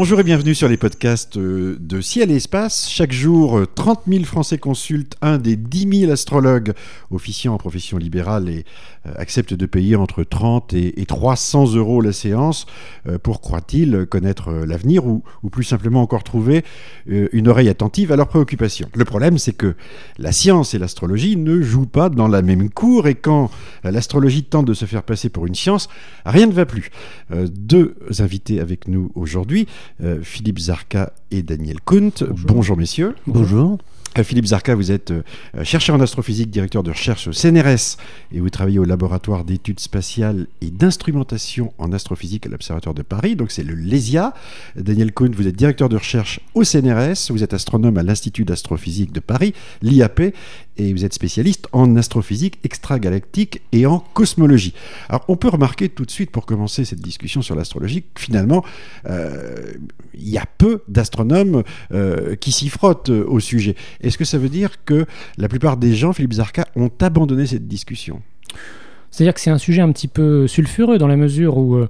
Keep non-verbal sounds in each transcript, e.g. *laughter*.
Bonjour et bienvenue sur les podcasts euh, de Ciel et Espace. Chaque jour, 30 euh, 000 Français consultent un des 10 000 astrologues officiant en profession libérale et euh, acceptent de payer entre 30 et 300 euros la séance pour, croit-il, connaître l'avenir ou, plus simplement encore trouver une oreille attentive à leurs préoccupations. Le problème, c'est que la science et l'astrologie ne jouent pas dans la même cour et quand l'astrologie tente de se faire passer pour une science, rien ne va plus. Deux invités avec nous aujourd'hui. Euh, Philippe Zarka et Daniel Kunt. Bonjour, messieurs. Bonjour. Euh, Philippe Zarka, vous êtes euh, chercheur en astrophysique, directeur de recherche au CNRS et vous travaillez au laboratoire d'études spatiales et d'instrumentation en astrophysique à l'Observatoire de Paris, donc c'est le LESIA. Daniel Kuhn, vous êtes directeur de recherche au CNRS, vous êtes astronome à l'Institut d'astrophysique de Paris, l'IAP, et vous êtes spécialiste en astrophysique extragalactique et en cosmologie. Alors on peut remarquer tout de suite pour commencer cette discussion sur l'astrologie que finalement euh, il y a peu d'astronomes qui s'y frottent au sujet. Est-ce que ça veut dire que la plupart des gens, Philippe Zarka, ont abandonné cette discussion? C'est-à-dire que c'est un sujet un petit peu sulfureux dans la mesure où... Euh,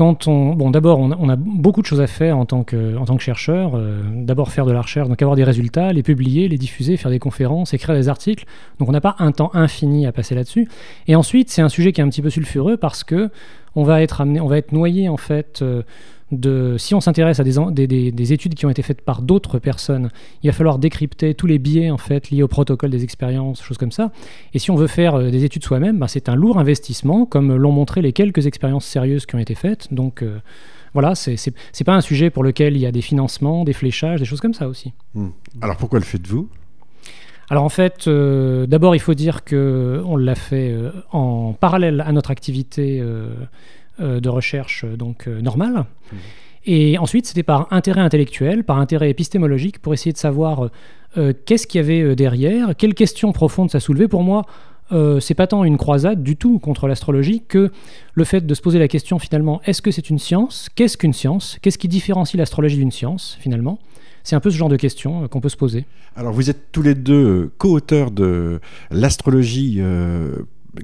quand on, d'abord, on, a beaucoup de choses à faire en tant que, en chercheur. Euh, d'abord, faire de la recherche, donc avoir des résultats, les publier, les diffuser, faire des conférences, écrire des articles. Donc, on n'a pas un temps infini à passer là-dessus. Et ensuite, c'est un sujet qui est un petit peu sulfureux parce que on va être amené, on va être noyé en fait. Euh, si on s'intéresse à des, études qui ont été faites par d'autres personnes, il va falloir décrypter tous les biais en fait liés au protocole des expériences, choses comme ça. Et si on veut faire euh, des études soi-même, ben, c'est un lourd investissement, comme l'ont montré les quelques expériences sérieuses qui ont été faites. Donc euh, voilà, c'est pas un sujet pour lequel il y a des financements, des fléchages, des choses comme ça aussi. Hmm. Alors pourquoi le faites-vous? Alors en fait, euh, d'abord il faut dire que on l'a fait en parallèle à notre activité euh, de recherche euh, donc euh, normale. Mmh. Et ensuite, c'était par intérêt intellectuel, par intérêt épistémologique, pour essayer de savoir qu'est-ce qu'il y avait derrière, quelles questions profondes ça soulevait. Pour moi, c'est pas tant une croisade du tout contre l'astrologie que le fait de se poser la question finalement est-ce que c'est une science? Qu'est-ce qu'une science? Qu'est-ce qui différencie l'astrologie d'une science finalement? C'est un peu ce genre de questions qu'on peut se poser. Alors vous êtes tous les deux co-auteurs de l'astrologie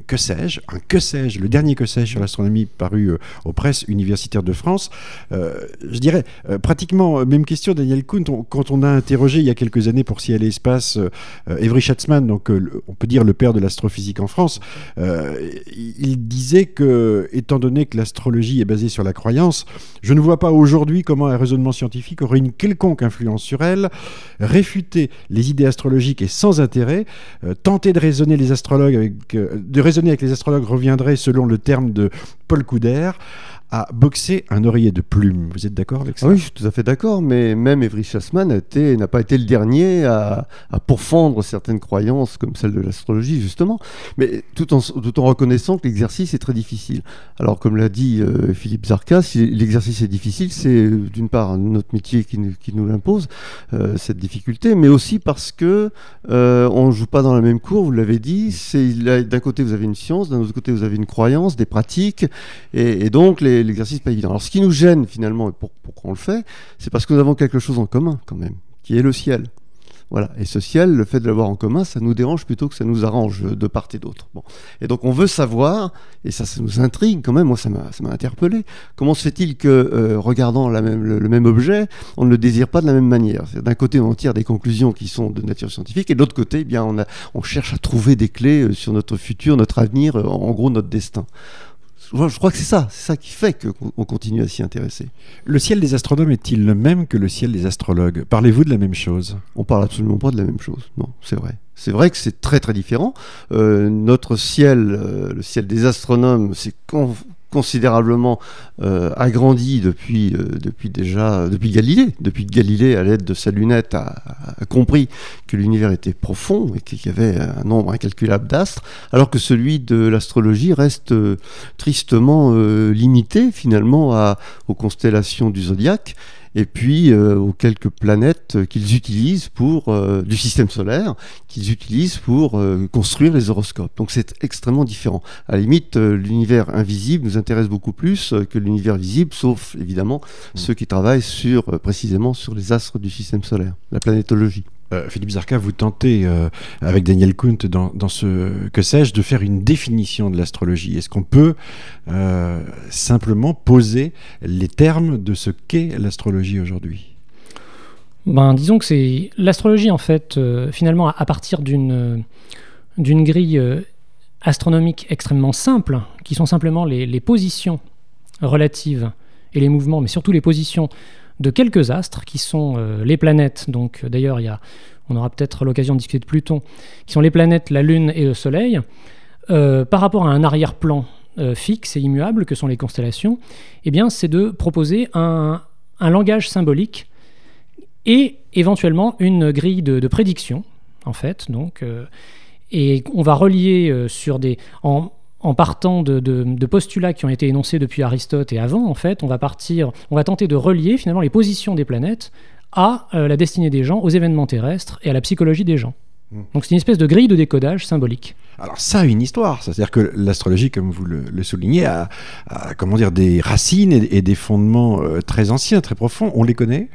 que sais-je, un que sais-je, le dernier que sais-je sur l'astronomie paru euh, aux presses universitaires de France. Euh, je dirais euh, pratiquement même question, Daniel Kuhn, quand on a interrogé il y a quelques années pour Ciel et Espace Evry Schatzman, donc on peut dire le père de l'astrophysique en France, il disait que, étant donné que l'astrologie est basée sur la croyance, je ne vois pas aujourd'hui comment un raisonnement scientifique aurait une quelconque influence sur elle. Réfuter les idées astrologiques est sans intérêt. tenter de raisonner les astrologues avec de raisonner avec les astrologues reviendrait, selon le terme de Paul Couder, à boxer un oreiller de plume. Vous êtes d'accord avec ça? Oui, je suis tout à fait d'accord, mais même Evry Chassman n'a pas été le dernier à, pourfendre certaines croyances comme celle de l'astrologie, justement, mais tout en, tout en reconnaissant que l'exercice est très difficile. Alors, comme l'a dit euh, Philippe Zarka, si l'exercice est difficile, c'est d'une part notre métier qui, qui nous l'impose, euh, cette difficulté, mais aussi parce que euh, on ne joue pas dans la même cour, vous l'avez dit, d'un côté vous avez une science, d'un autre côté vous avez une croyance, des pratiques, et donc les l'exercice pas évident. Alors ce qui nous gêne finalement, et pourquoi on le fait, c'est parce que nous avons quelque chose en commun quand même, qui est le ciel. Voilà. Et ce ciel, le fait de l'avoir en commun, ça nous dérange plutôt que ça nous arrange de part et d'autre. Bon. Et donc on veut savoir, et ça, ça nous intrigue quand même, moi ça m'a interpellé, comment se fait-il que, euh, regardant la même, le, même objet, on ne le désire pas de la même manière? D'un côté, on tire des conclusions qui sont de nature scientifique, et de l'autre côté, eh bien, on, a, on cherche à trouver des clés euh, sur notre futur, notre avenir, euh, en gros notre destin. Je crois que c'est ça, c'est ça qui fait qu'on continue à s'y intéresser. Le ciel des astronomes est-il le même que le ciel des astrologues? Parlez-vous de la même chose? On parle absolument pas de la même chose, non, c'est vrai. C'est vrai que c'est très très différent. Euh, notre ciel, euh, le ciel des astronomes, c'est considérablement euh, agrandi depuis, euh, depuis déjà depuis Galilée. Depuis Galilée, à l'aide de sa lunette, a, compris que l'univers était profond et qu'il y avait un nombre incalculable d'astres, alors que celui de l'astrologie reste euh, tristement limité finalement aux constellations du zodiaque et puis euh, aux quelques planètes qu'ils utilisent pour euh, du système solaire qu'ils utilisent pour euh, construire les horoscopes. Donc c'est extrêmement différent. À la limite, l'univers invisible nous intéresse beaucoup plus que l'univers visible, sauf évidemment mmh. ceux qui travaillent sur précisément sur les astres du système solaire, la planétologie. Euh, Philippe Zarka, vous tentez, euh, avec Daniel Kuhnt, dans, ce que sais-je, de faire une définition de l'astrologie. Est-ce qu'on peut euh, simplement poser les termes de ce qu'est l'astrologie aujourd'hui? Ben, disons que c'est l'astrologie, en fait, finalement, à, partir d'une grille astronomique extrêmement simple, qui sont simplement les, les positions relatives et les mouvements, mais surtout les positions de quelques astres, qui sont euh, les planètes. Donc, euh, d'ailleurs, il y a, on aura peut-être l'occasion de discuter de Pluton, qui sont les planètes, la Lune et le Soleil, euh, par rapport à un arrière-plan fixe et immuable que sont les constellations. Eh bien, c'est de proposer un, un langage symbolique et éventuellement une grille de, de prédiction, en fait. Donc, et on va relier sur des en partant de, de- de postulats qui ont été énoncés depuis Aristote et avant, en fait, on va partir, on va tenter de relier finalement les positions des planètes à euh, la destinée des gens, aux événements terrestres et à la psychologie des gens. Mm. Donc c'est une espèce de grille de décodage symbolique. Alors ça a une histoire, c'est-à-dire que l'astrologie, comme vous le, le soulignez, a, a, comment dire, des racines et, et des fondements euh, très anciens, très profonds. On les connaît?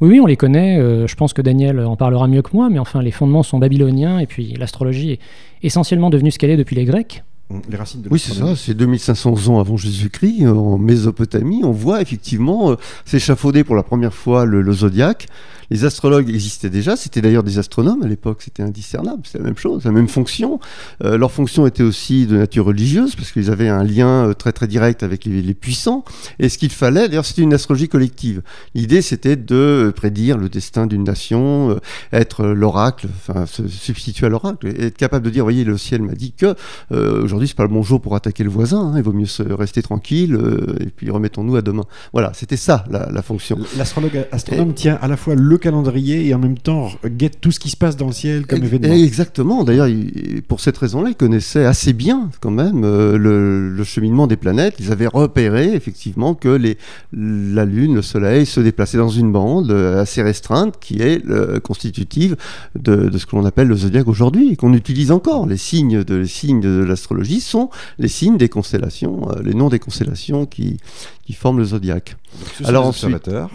Oui, oui, on les connaît. euh, je pense que Daniel en parlera mieux que moi, mais enfin, les fondements sont babyloniens et puis l'astrologie est essentiellement devenue ce qu'elle est depuis les Grecs. Les racines de Oui, c'est ça, c'est 2500 ans avant Jésus-Christ, euh, en Mésopotamie, on voit effectivement euh, s'échafauder pour la première fois le, le zodiaque. Les astrologues existaient déjà, c'était d'ailleurs des astronomes à l'époque, c'était indiscernable, c'était la même chose, la même fonction. Euh, leur fonction était aussi de nature religieuse, parce qu'ils avaient un lien très très direct avec les, les puissants. Et ce qu'il fallait, d'ailleurs c'était une astrologie collective. L'idée c'était de prédire le destin d'une nation, euh, être l'oracle, enfin se substituer à l'oracle, être capable de dire, voyez, le ciel m'a dit que euh, aujourd'hui c'est pas le bon jour pour attaquer le voisin, hein, il vaut mieux se rester tranquille, euh, et puis remettons-nous à demain. Voilà, c'était ça la, la fonction. L'astrologue astronome tient à la fois le calendrier et en même temps guette tout ce qui se passe dans le ciel comme Et- événement. et Exactement. D'ailleurs, il- pour cette raison-là, ils connaissaient assez bien quand même euh, le, le cheminement des planètes. Ils avaient repéré effectivement que les, la Lune, le Soleil se déplaçaient dans une bande euh, assez restreinte qui est euh, constitutive de, de ce que l'on appelle le zodiaque aujourd'hui et qu'on utilise encore. Les signes de, les signes de l'astrologie sont les signes des constellations, euh, les noms des constellations qui, qui forment le zodiaque. Donc, ce sont Alors des ensuite- observateurs.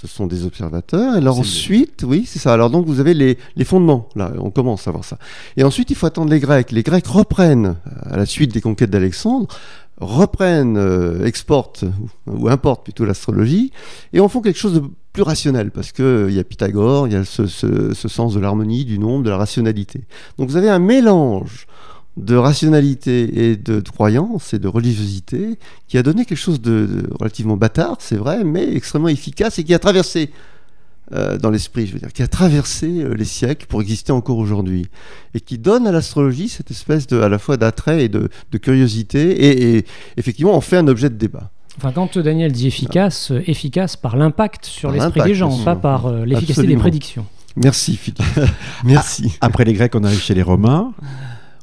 Ce sont des observateurs. Et alors ensuite, oui, c'est ça. Alors donc vous avez les, les fondements. Là, on commence à voir ça. Et ensuite, il faut attendre les Grecs. Les Grecs reprennent, à la suite des conquêtes d'Alexandre, reprennent, euh, exportent ou, ou importent plutôt l'astrologie et en font quelque chose de plus rationnel parce que euh, il y a Pythagore, il y a ce, ce- ce sens de l'harmonie, du nombre, de la rationalité. Donc vous avez un mélange de rationalité et de, de croyance et de religiosité qui a donné quelque chose de, de relativement bâtard, c'est vrai, mais extrêmement efficace et qui a traversé euh, dans l'esprit, je veux dire, qui a traversé euh, les siècles pour exister encore aujourd'hui et qui donne à l'astrologie cette espèce de, à la fois d'attrait et de, de curiosité et, et effectivement en fait un objet de débat. Enfin, quand Daniel dit efficace, euh, efficace par l'impact sur l'esprit des gens, pas par euh, l'efficacité des prédictions. Merci Philippe. *laughs* Merci. Après les Grecs, on arrive chez les Romains.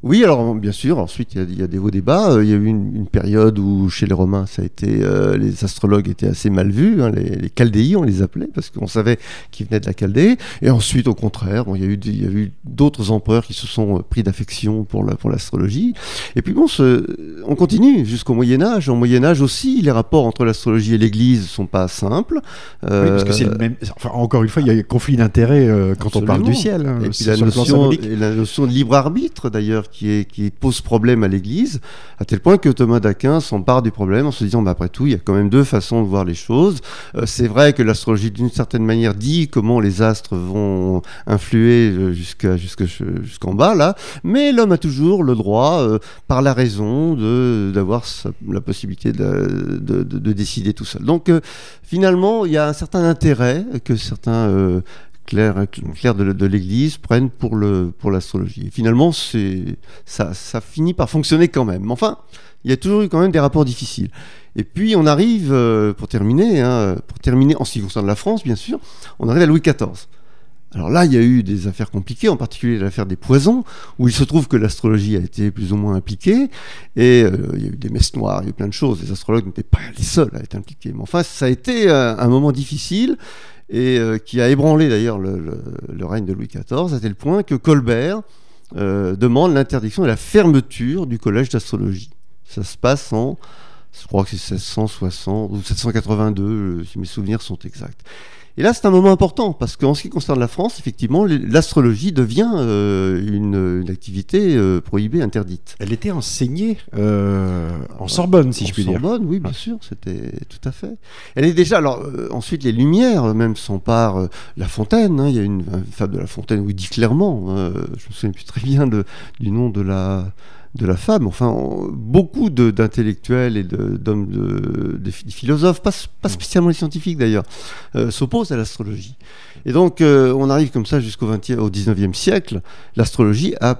Oui, alors bien sûr, ensuite il y a- il y, a des hauts débats. Euh, Il y a eu une, une période où chez les Romains, ça a été, euh, les astrologues étaient assez mal vus, hein, les, les chaldéis on les appelait, parce qu'on savait qu'ils venaient de la Chaldée. Et ensuite, au contraire, bon, il y a eu, d'autres empereurs qui se sont euh, pris d'affection pour la- pour l'astrologie. et puis bon, ce- on continue jusqu'au Moyen Âge. Au Moyen Âge aussi, les rapports entre l'astrologie et l'Église sont pas simples. Oui, parce que c'est Euh, le même. Enfin, encore une fois, il y a un conflit d'intérêts euh, quand on parle du ciel. hein, Et puis notion, et la notion de libre arbitre d'ailleurs qui, pose problème à l'Église, à tel point que Thomas d'Aquin s'empare du problème en se disant, bah, après tout, il y a quand même deux façons de voir les choses. Euh, c'est vrai que l'astrologie d'une certaine manière dit comment les astres vont influer euh, jusqu'à, jusque- jusqu'en bas là, mais l'homme a toujours le droit, euh, par la raison, de, d'avoir la possibilité de, de- de- de décider tout seul. Donc finalement, il y a un certain intérêt que certains clercs, clercs de, l'Église prennent pour, l'astrologie. Et finalement, ça, finit par fonctionner quand même. Enfin, il y a toujours eu quand même des rapports difficiles. Et puis on arrive, euh, pour terminer, hein, pour terminer en ce qui concerne la France, bien sûr, on arrive à Louis XIV. Alors là, il y a eu des affaires compliquées, en particulier l'affaire des poisons, où il se trouve que l'astrologie a été plus ou moins impliquée, et euh, il y a eu des messes noires, il y a eu plein de choses. Les astrologues n'étaient pas les seuls à être impliqués. Mais enfin, ça a été euh, un moment difficile, et euh, qui a ébranlé d'ailleurs le, règne de Louis XIV, à tel point que Colbert euh, demande l'interdiction et la fermeture du collège d'astrologie. Ça se passe en, je crois que c'est 1660 ou 782, euh, si mes souvenirs sont exacts. Et là, c'est un moment important parce qu'en ce qui concerne la France, effectivement, l'astrologie devient euh, une, activité euh, prohibée, interdite. Elle était enseignée euh, en Sorbonne, si je puis dire. En Sorbonne, oui, bien sûr, c'était tout à fait. Elle est déjà. Alors, ensuite, les Lumières même s'emparent. La Fontaine, hein, il y a une, fable de La Fontaine où il dit clairement, je me souviens plus très bien de, du nom de la de la femme. Enfin, beaucoup d'intellectuels et d'hommes, de, de, philosophes, pas, pas, spécialement les scientifiques d'ailleurs, euh, s'opposent à l'astrologie. Et donc, euh, on arrive comme ça jusqu'au au 19e siècle. L'astrologie a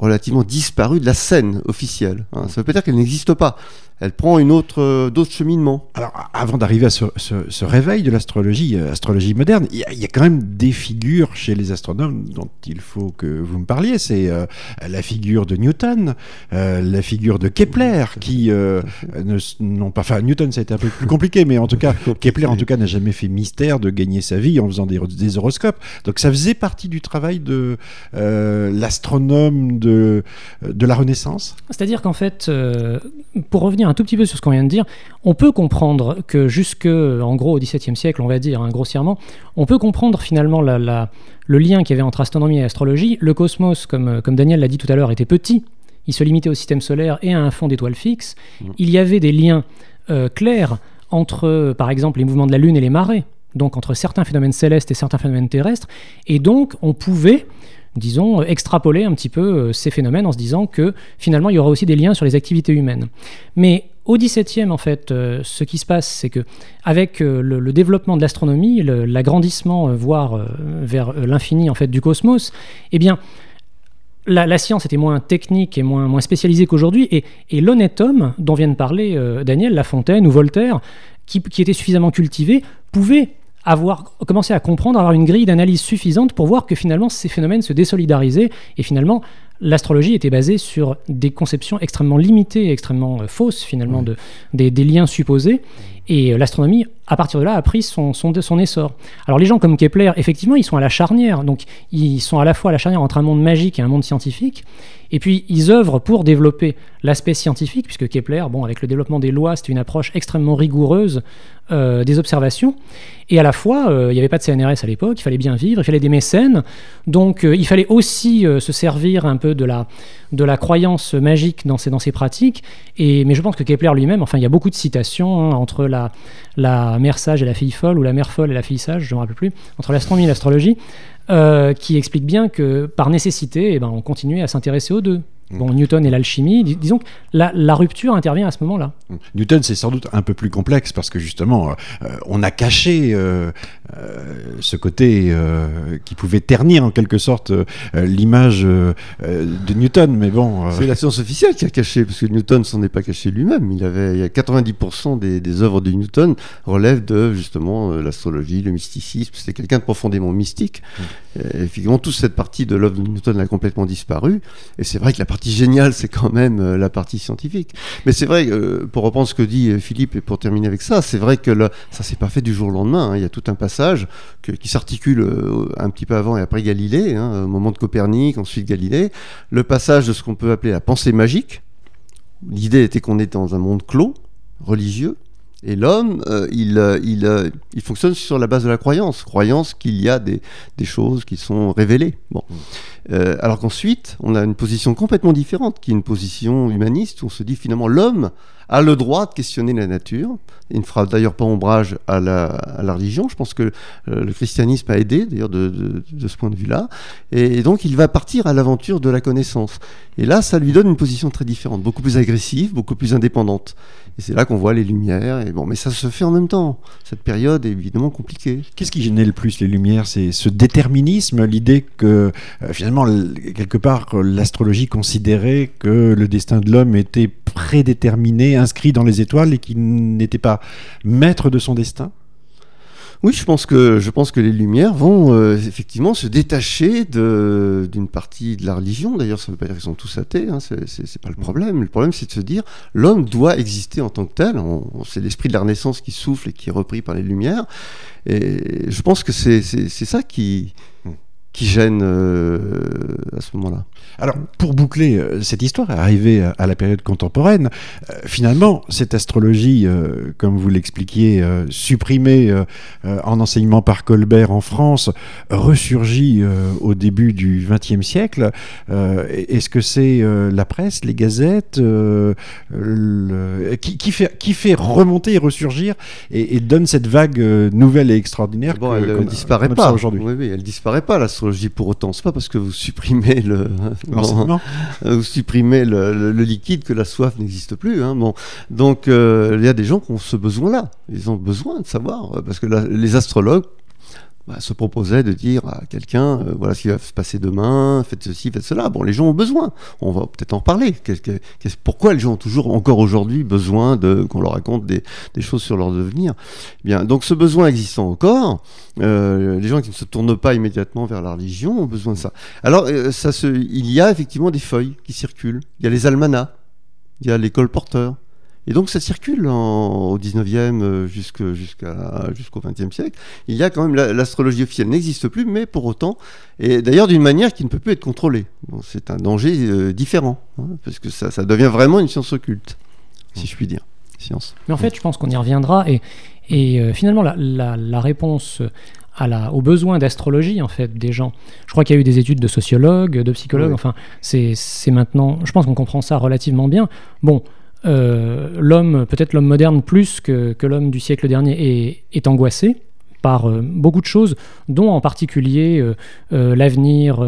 relativement disparu de la scène officielle. Hein. Ça veut pas dire qu'elle n'existe pas elle prend une autre, euh, d'autres cheminements. Alors, avant d'arriver à ce, réveil de l'astrologie, euh, astrologie moderne, il y, a quand même des figures chez les astronomes dont il faut que vous me parliez. C'est euh, la figure de Newton, la figure de Kepler, qui n'ont pas. Enfin, Newton, ça a été un peu plus compliqué, mais en tout cas, *laughs* Kepler, en tout cas, n'a jamais fait mystère de gagner sa vie en faisant des, des horoscopes. Donc, ça faisait partie du travail de l'astronome de, de la Renaissance. C'est-à-dire qu'en fait, pour revenir un tout petit peu sur ce qu'on vient de dire, on peut comprendre que jusque, en gros, au XVIIe siècle, on va dire, hein, grossièrement, on peut comprendre finalement la, le lien qu'il y avait entre astronomie et astrologie. Le cosmos, comme, comme Daniel l'a dit tout à l'heure, était petit. Il se limitait au système solaire et à un fond d'étoiles fixes. Mmh. Il y avait des liens euh, clairs entre, par exemple, les mouvements de la Lune et les marées, donc entre certains phénomènes célestes et certains phénomènes terrestres. Et donc, on pouvait disons, extrapoler un petit peu euh, ces phénomènes en se disant que finalement il y aura aussi des liens sur les activités humaines. Mais au XVIIe, en fait, euh, ce qui se passe, c'est que avec euh, le, développement de l'astronomie, l'agrandissement, voire vers l'infini en fait du cosmos, eh bien, la, science était moins technique et moins, moins spécialisée qu'aujourd'hui, et, l'honnête homme dont viennent parler Daniel Lafontaine ou Voltaire, qui était suffisamment cultivé, pouvait avoir commencé à comprendre, avoir une grille d'analyse suffisante pour voir que finalement ces phénomènes se désolidarisaient et finalement l'astrologie était basée sur des conceptions extrêmement limitées extrêmement euh, fausses finalement de, des, liens supposés. Et euh, l'astronomie à partir de là a pris son, son, son, essor. Alors les gens comme Kepler effectivement ils sont à la charnière donc ils sont à la fois à la charnière entre un monde magique et un monde scientifique et puis, ils œuvrent pour développer l'aspect scientifique, puisque Kepler, bon, avec le développement des lois, c'était une approche extrêmement rigoureuse euh, des observations. Et à la fois, euh, il n'y avait pas de CNRS à l'époque, il fallait bien vivre, il fallait des mécènes. Donc, euh, il fallait aussi se servir un peu de la, de la croyance magique dans ces, dans ces pratiques. Et, mais je pense que Kepler lui-même, enfin, il y a beaucoup de citations hein, entre la, la mère sage et la fille folle, ou la mère folle et la fille sage, je ne me rappelle plus, entre l'astronomie et l'astrologie. Euh, qui explique bien que par nécessité, eh ben, on continuait à s'intéresser aux deux. Mm. Bon, Newton et l'alchimie, disons que la, rupture intervient à ce moment-là. Mm. Newton, c'est sans doute un peu plus complexe parce que justement, euh, on a caché euh, ce côté qui pouvait ternir en quelque sorte l'image de Newton, mais bon. C'est la science officielle qui a caché, parce que Newton s'en est pas caché lui-même. Il avait, il y a 90% des, des, œuvres de Newton relèvent de justement l'astrologie, le mysticisme. C'était quelqu'un de profondément mystique. Mm. Et effectivement, toute cette partie de l'œuvre de Newton a complètement disparu. Et c'est vrai que la partie géniale, c'est quand même euh, la partie scientifique. Mais c'est vrai, euh, pour reprendre ce que dit euh, Philippe et pour terminer avec ça, c'est vrai que là, ça s'est pas fait du jour au lendemain. Hein. Il y a tout un passage qui s'articule un petit peu avant et après Galilée, hein, au moment de Copernic, ensuite Galilée. Le passage de ce qu'on peut appeler la pensée magique. L'idée était qu'on était dans un monde clos, religieux, et l'homme, euh, il, euh, il, euh, il, fonctionne sur la base de la croyance, croyance qu'il y a des, des, choses qui sont révélées. Bon. alors qu'ensuite, on a une position complètement différente, qui est une position humaniste, où on se dit finalement l'homme a le droit de questionner la nature. Il ne fera d'ailleurs pas ombrage à la, religion. Je pense que le christianisme a aidé, d'ailleurs, de, ce point de vue-là. Et, et, donc, il va partir à l'aventure de la connaissance. Et là, ça lui donne une position très différente, beaucoup plus agressive, beaucoup plus indépendante. Et c'est là qu'on voit les lumières. Et bon, mais ça se fait en même temps. Cette période est évidemment compliquée. Qu'est-ce qui gênait le plus les lumières? C'est ce déterminisme, l'idée que euh, finalement, quelque part, l'astrologie considérait que le destin de l'homme était prédéterminé, inscrit dans les étoiles et qu'il n'était pas maître de son destin oui, je pense que je pense que les Lumières vont euh, effectivement se détacher d'une partie de la religion. D'ailleurs, ça ne veut pas dire qu'ils sont tous athées. Hein, c'est pas le problème. Le problème, c'est de se dire l'homme doit exister en tant que tel. C'est l'esprit de la Renaissance qui souffle et qui est repris par les Lumières. Et je pense que c'est ça qui qui gêne euh, à ce moment-là. Alors, pour boucler euh, cette histoire, arriver à, à la période contemporaine, euh, finalement, cette astrologie, comme vous l'expliquiez, supprimée en enseignement par Colbert en France, ressurgit au début du XXe siècle. Est-ce que c'est la presse, les gazettes, le- qui, qui fait, qui fait remonter et ressurgir et, et donne cette vague nouvelle et extraordinaire Bon, que- elle ne disparaît pas aujourd'hui Oui, oui, elle disparaît pas l'astrologie pour autant. C'est pas parce que vous supprimez le, *laughs* bon, L'enseignement vous supprimez le, le- le liquide que la soif n'existe plus. hein. Bon, donc euh, il y a des gens qui ont ce besoin-là. Ils ont besoin de savoir euh, parce que la- les astrologues bah, se proposaient de dire à quelqu'un euh, voilà ce qui va se passer demain, faites ceci, faites cela. Bon, les gens ont besoin. On va peut-être en reparler. Pourquoi les gens ont toujours encore aujourd'hui besoin qu'on leur raconte des, choses sur leur devenir? Bien, donc ce besoin existant encore, euh, les gens qui ne se tournent pas immédiatement vers la religion ont besoin de ça. Alors, euh, ça il y a effectivement des feuilles qui circulent. Il y a les almanachs, il y a les colporteurs. Et donc ça circule en- au 19e euh, jusqu'au 20e siècle. Il y a quand même la- l'astrologie officielle n'existe plus, mais pour autant, et d'ailleurs d'une manière qui ne peut plus être contrôlée. Bon, c'est un danger euh, différent, hein, parce que ça, ça devient vraiment une science occulte, si je puis dire. Science. Mais en fait, je pense qu'on y reviendra. Et, et euh, finalement, la, la- la réponse à la, aux besoins d'astrologie en fait des gens. Je crois qu'il y a eu des études de sociologues, de psychologues. Oui. Enfin, c'est maintenant. Je pense qu'on comprend ça relativement bien. Bon. Euh, l'homme, peut-être l'homme moderne plus que, l'homme du siècle dernier, est, est angoissé par euh, beaucoup de choses, dont en particulier euh, l'avenir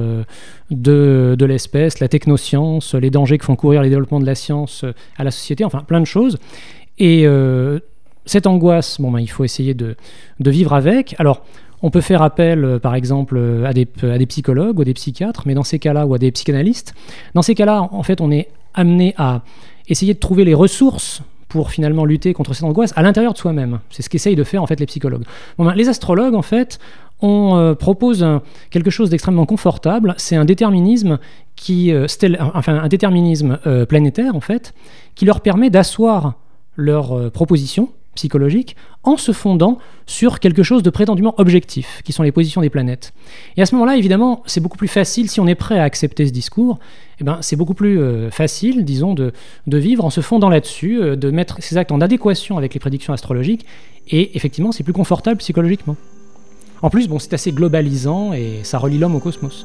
de, l'espèce, la technoscience, les dangers que font courir les développements de la science à la société, enfin plein de choses. Et cette angoisse, bon, ben, il faut essayer de, vivre avec. Alors, on peut faire appel, par exemple, à des, à des psychologues ou à des psychiatres, mais dans ces cas-là, ou à des psychanalystes. Dans ces cas-là, en fait, on est amené à essayer de trouver les ressources pour finalement lutter contre cette angoisse à l'intérieur de soi-même. C'est ce qu'essayent de faire en fait les psychologues. Ben, les astrologues, en fait, on euh, propose quelque chose d'extrêmement confortable. C'est un déterminisme qui, euh, enfin un déterminisme euh, planétaire en fait, qui leur permet d'asseoir leurs euh, propositions psychologiques en se fondant sur quelque chose de prétendument objectif, qui sont les positions des planètes. Et à ce moment-là, évidemment, c'est beaucoup plus facile, si on est prêt à accepter ce discours, eh ben, c'est beaucoup plus euh, facile, disons, de, vivre en se fondant là-dessus, euh, de mettre ces actes en adéquation avec les prédictions astrologiques, et effectivement, c'est plus confortable psychologiquement. En plus, bon, c'est assez globalisant et ça relie l'homme au cosmos.